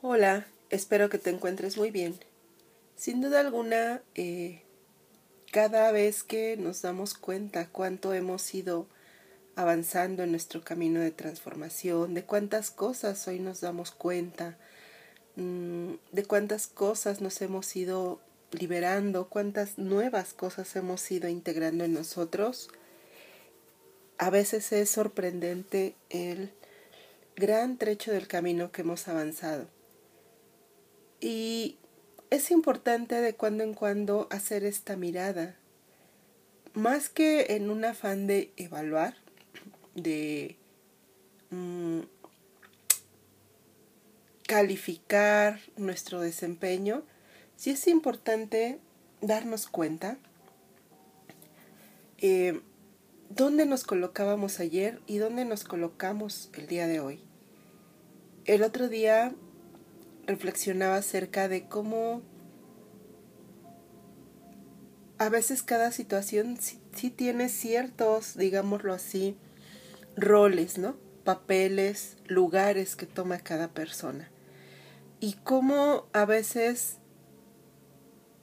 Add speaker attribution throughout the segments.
Speaker 1: Hola, espero que te encuentres muy bien. Sin duda alguna, eh, cada vez que nos damos cuenta cuánto hemos ido avanzando en nuestro camino de transformación, de cuántas cosas hoy nos damos cuenta, mm, de cuántas cosas nos hemos ido liberando, cuántas nuevas cosas hemos ido integrando en nosotros, a veces es sorprendente el gran trecho del camino que hemos avanzado. Y es importante de cuando en cuando hacer esta mirada, más que en un afán de evaluar, de mm, calificar nuestro desempeño, sí es importante darnos cuenta eh, dónde nos colocábamos ayer y dónde nos colocamos el día de hoy. El otro día reflexionaba acerca de cómo a veces cada situación sí, tiene ciertos, digámoslo así, roles, ¿no? Papeles, lugares que toma cada persona. Y cómo a veces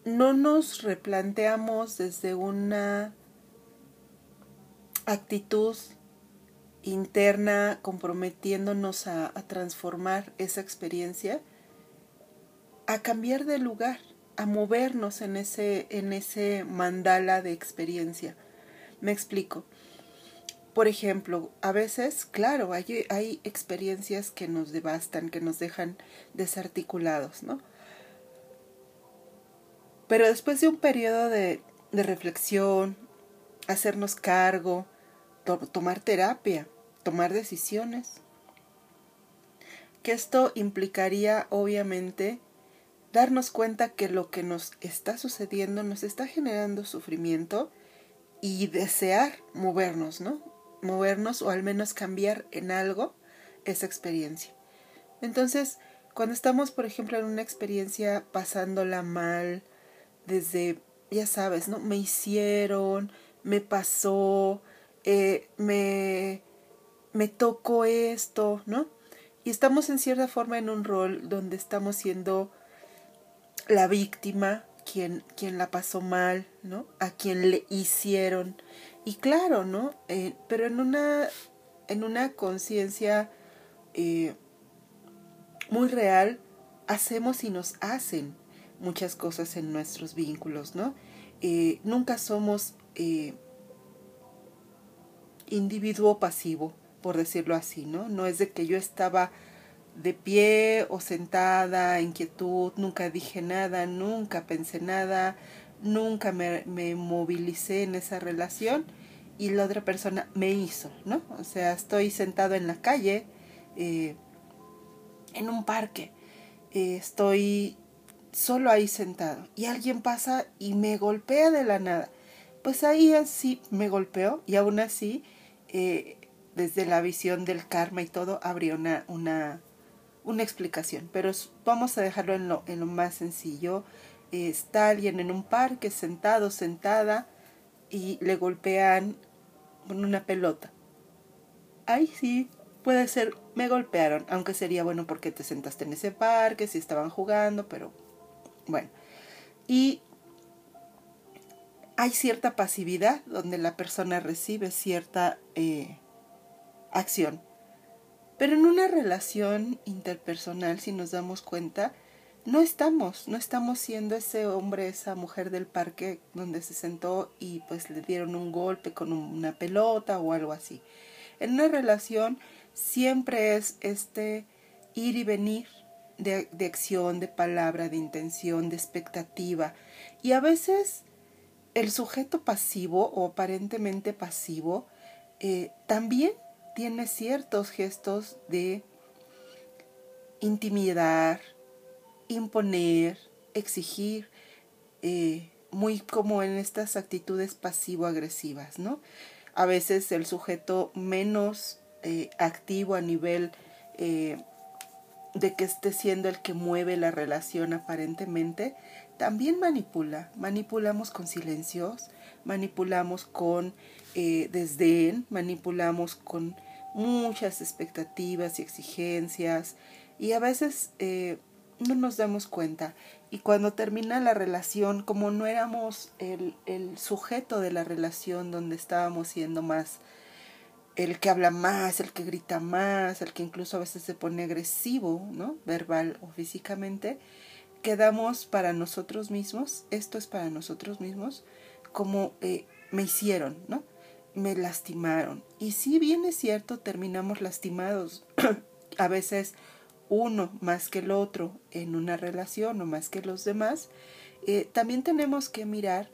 Speaker 1: no nos replanteamos desde una actitud interna comprometiéndonos a transformar esa experiencia a cambiar de lugar, a movernos en ese, en ese mandala de experiencia. Me explico. Por ejemplo, a veces, claro, hay, hay experiencias que nos devastan, que nos dejan desarticulados, ¿no? Pero después de un periodo de, de reflexión, hacernos cargo, tomar terapia, tomar decisiones, que esto implicaría obviamente darnos cuenta que lo que nos está sucediendo nos está generando sufrimiento y desear movernos, ¿no? Movernos o al menos cambiar en algo esa experiencia. Entonces, cuando estamos, por ejemplo, en una experiencia pasándola mal, desde, ya sabes, ¿no? Me hicieron, me pasó, eh, me, me tocó esto, ¿no? Y estamos en cierta forma en un rol donde estamos siendo la víctima, quien, quien la pasó mal, ¿no? A quien le hicieron. Y claro, ¿no? Eh, pero en una, en una conciencia eh, muy real, hacemos y nos hacen muchas cosas en nuestros vínculos, ¿no? Eh, nunca somos individuo pasivo, por decirlo así, ¿no? No es de que yo estaba de pie o sentada, inquietud, nunca dije nada, nunca pensé nada, nunca me, me, movilicé en esa relación y la otra persona me hizo, ¿no? O sea, estoy sentado en la calle, eh, en un parque, eh, estoy solo ahí sentado y alguien pasa y me golpea de la nada. Pues ahí así me golpeó y aún así, eh, desde la visión del karma y todo, habría una, una una explicación, pero vamos a dejarlo en lo, en lo más sencillo. está alguien en un parque sentado, sentada, y le golpean con una pelota. Ahí sí, puede ser, me golpearon, aunque sería bueno porque te sentaste en ese parque, si estaban jugando, pero bueno. Y hay cierta pasividad donde la persona recibe cierta eh, acción. Pero en una relación interpersonal, si nos damos cuenta, no estamos, no estamos siendo ese hombre, esa mujer del parque donde se sentó y pues le dieron un golpe con una pelota o algo así. En una relación siempre es este ir y venir de, acción, de palabra, de intención, de expectativa. Y a veces el sujeto pasivo o aparentemente pasivo eh, también tiene ciertos gestos de intimidar, imponer, exigir, eh, muy como en estas actitudes pasivo-agresivas, ¿no? A veces el sujeto menos eh, activo a nivel eh, de que esté siendo el que mueve la relación aparentemente, también manipula. Manipulamos con silencios, manipulamos con desdén, manipulamos con muchas expectativas y exigencias, Y a veces eh, no nos damos cuenta. Y cuando termina la relación, como no éramos el, el sujeto de la relación donde estábamos siendo más el que habla más, el que grita más, el que incluso a veces se pone agresivo, ¿no? Verbal o físicamente, quedamos para nosotros mismos, esto es para nosotros mismos, como eh, me hicieron, ¿no? Me lastimaron. Y si bien es cierto, terminamos lastimados, a veces uno más que el otro en una relación o más que los demás, eh, también tenemos que mirar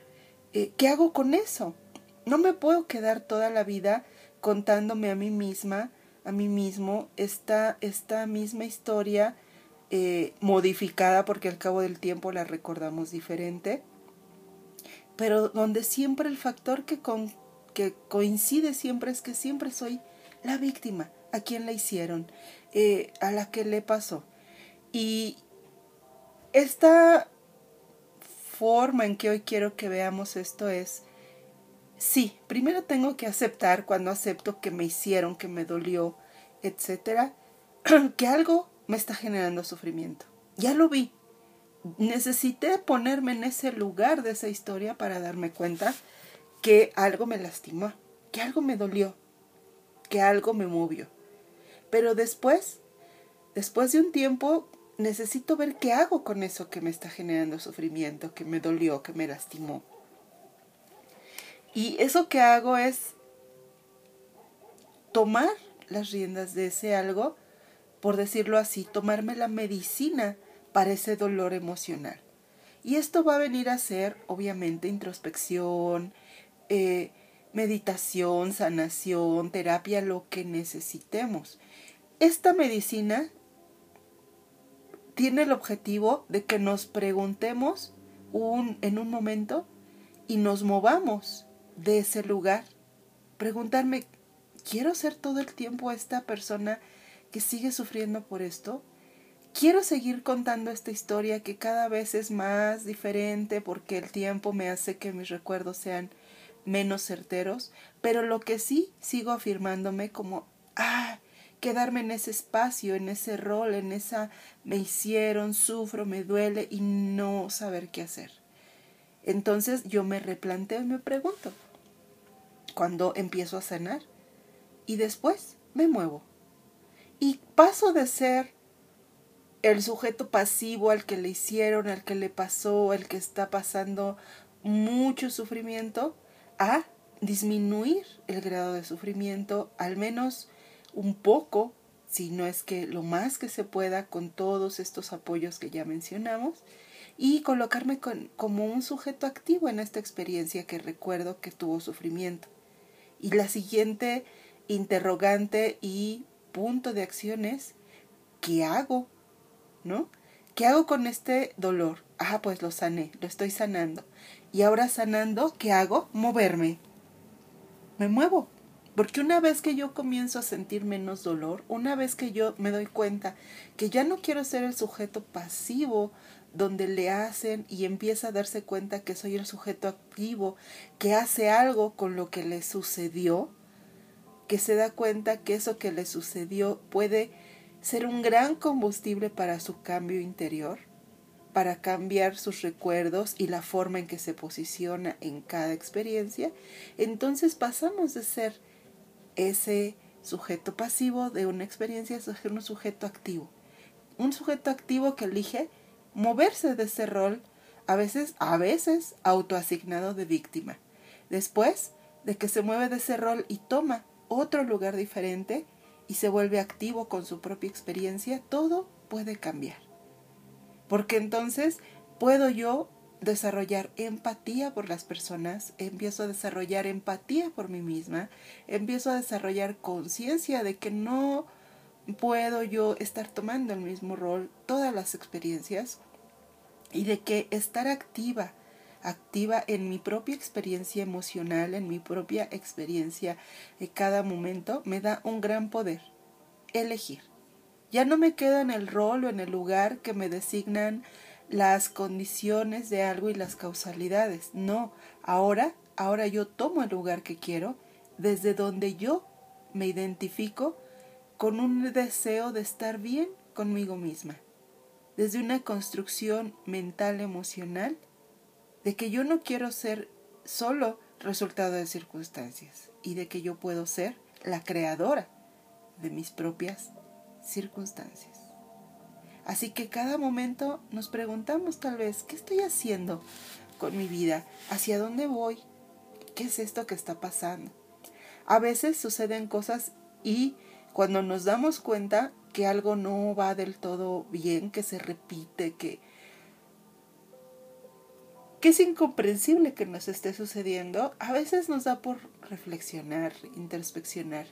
Speaker 1: eh, qué hago con eso. No me puedo quedar toda la vida contándome a mí misma, a mí mismo, esta, esta misma historia modificada porque al cabo del tiempo la recordamos diferente, pero donde siempre el factor que, con, que coincide siempre es que siempre soy la víctima, a quien la hicieron, eh, a la que le pasó. Y esta forma en que hoy quiero que veamos esto es Sí, primero tengo que aceptar cuando acepto que me hicieron, que me dolió, etcétera, que algo me está generando sufrimiento. Ya lo vi. Necesité ponerme en ese lugar de esa historia para darme cuenta que algo me lastimó, que algo me dolió, que algo me movió. Pero después, después de un tiempo, necesito ver qué hago con eso que me está generando sufrimiento, que me dolió, que me lastimó. Y eso que hago es tomar las riendas de ese algo, por decirlo así, tomarme la medicina para ese dolor emocional. Y esto va a venir a ser, obviamente, introspección, eh, meditación, sanación, terapia, lo que necesitemos. Esta medicina tiene el objetivo de que nos preguntemos un, en un momento y nos movamos de ese lugar, preguntarme, ¿quiero ser todo el tiempo esta persona que sigue sufriendo por esto? Quiero seguir contando esta historia que cada vez es más diferente porque el tiempo me hace que mis recuerdos sean menos certeros, pero lo que sí sigo afirmándome como, ah, quedarme en ese espacio, en ese rol, en esa me hicieron, sufro, me duele y no saber qué hacer. Entonces yo me replanteo y me pregunto, cuando empiezo a sanar? Y después me muevo. Y paso de ser el sujeto pasivo al que le hicieron, al que le pasó, al que está pasando mucho sufrimiento, a disminuir el grado de sufrimiento, al menos un poco, si no es que lo más que se pueda con todos estos apoyos que ya mencionamos, y colocarme como un sujeto activo en esta experiencia que recuerdo que tuvo sufrimiento. Y la siguiente interrogante y punto de acción es, ¿qué hago? ¿No? ¿Qué hago con este dolor? Ah, pues lo sané, lo estoy sanando. Y ahora sanando, ¿qué hago? Moverme. Me muevo. Porque una vez que yo comienzo a sentir menos dolor, una vez que yo me doy cuenta que ya no quiero ser el sujeto pasivo donde le hacen y empieza a darse cuenta que soy el sujeto activo, que hace algo con lo que le sucedió, que se da cuenta que eso que le sucedió puede ser un gran combustible para su cambio interior, para cambiar sus recuerdos y la forma en que se posiciona en cada experiencia, entonces pasamos de ser ese sujeto pasivo de una experiencia a ser un sujeto activo. Un sujeto activo que elige moverse de ese rol, a veces, a veces autoasignado de víctima. Después de que se mueve de ese rol y toma otro lugar diferente y se vuelve activo con su propia experiencia, todo puede cambiar. Porque entonces puedo yo desarrollar empatía por las personas, empiezo a desarrollar empatía por mí misma, empiezo a desarrollar conciencia de que no puedo yo estar tomando el mismo rol todas las experiencias y de que estar activa, activa en mi propia experiencia emocional, en mi propia experiencia de cada momento, me da un gran poder. Elegir. Ya no me quedo en el rol o en el lugar que me designan las condiciones de algo y las causalidades. No, ahora, ahora yo tomo el lugar que quiero, desde donde yo me identifico con un deseo de estar bien conmigo misma, desde una construcción mental emocional de que yo no quiero ser solo resultado de circunstancias y de que yo puedo ser la creadora de mis propias circunstancias. Así que cada momento nos preguntamos tal vez, ¿qué estoy haciendo con mi vida? ¿Hacia dónde voy? ¿Qué es esto que está pasando? A veces suceden cosas y cuando nos damos cuenta que algo no va del todo bien, que se repite, que, que es incomprensible que nos esté sucediendo, a veces nos da por reflexionar, introspeccionar.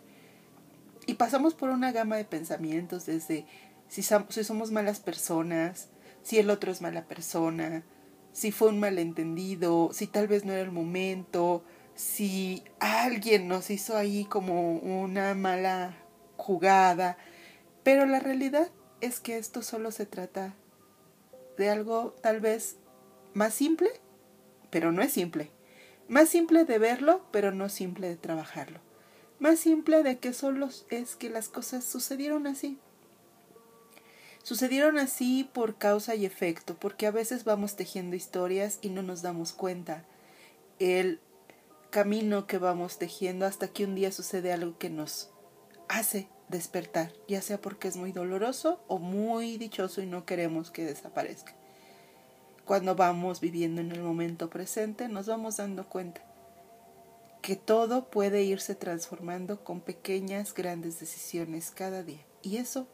Speaker 1: Y pasamos por una gama de pensamientos desde si, somos malas personas, si el otro es mala persona, si fue un malentendido, si tal vez no era el momento, si alguien nos hizo ahí como una mala jugada. Pero la realidad es que esto solo se trata de algo tal vez más simple, pero no es simple. Más simple de verlo, pero no simple de trabajarlo. Más simple de que solo es que las cosas sucedieron así. Sucedieron así por causa y efecto, porque a veces vamos tejiendo historias y no nos damos cuenta el camino que vamos tejiendo hasta que un día sucede algo que nos hace despertar, ya sea porque es muy doloroso o muy dichoso y no queremos que desaparezca. Cuando vamos viviendo en el momento presente nos vamos dando cuenta que todo puede irse transformando con pequeñas, grandes decisiones cada día. Y eso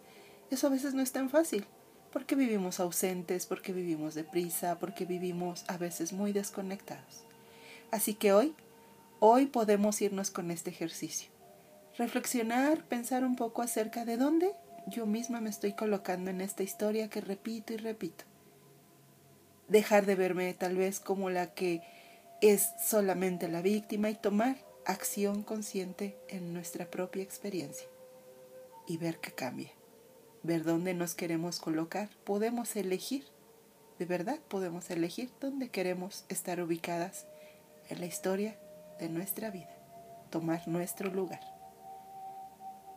Speaker 1: eso a veces no es tan fácil, porque vivimos ausentes, porque vivimos deprisa, porque vivimos a veces muy desconectados. Así que hoy, hoy podemos irnos con este ejercicio. Reflexionar, pensar un poco acerca de dónde yo misma me estoy colocando en esta historia que repito y repito. Dejar de verme tal vez como la que es solamente la víctima y tomar acción consciente en nuestra propia experiencia y ver que cambia ver dónde nos queremos colocar, podemos elegir, de verdad podemos elegir dónde queremos estar ubicadas en la historia de nuestra vida, tomar nuestro lugar.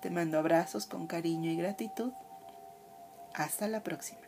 Speaker 1: Te mando abrazos con cariño y gratitud. Hasta la próxima.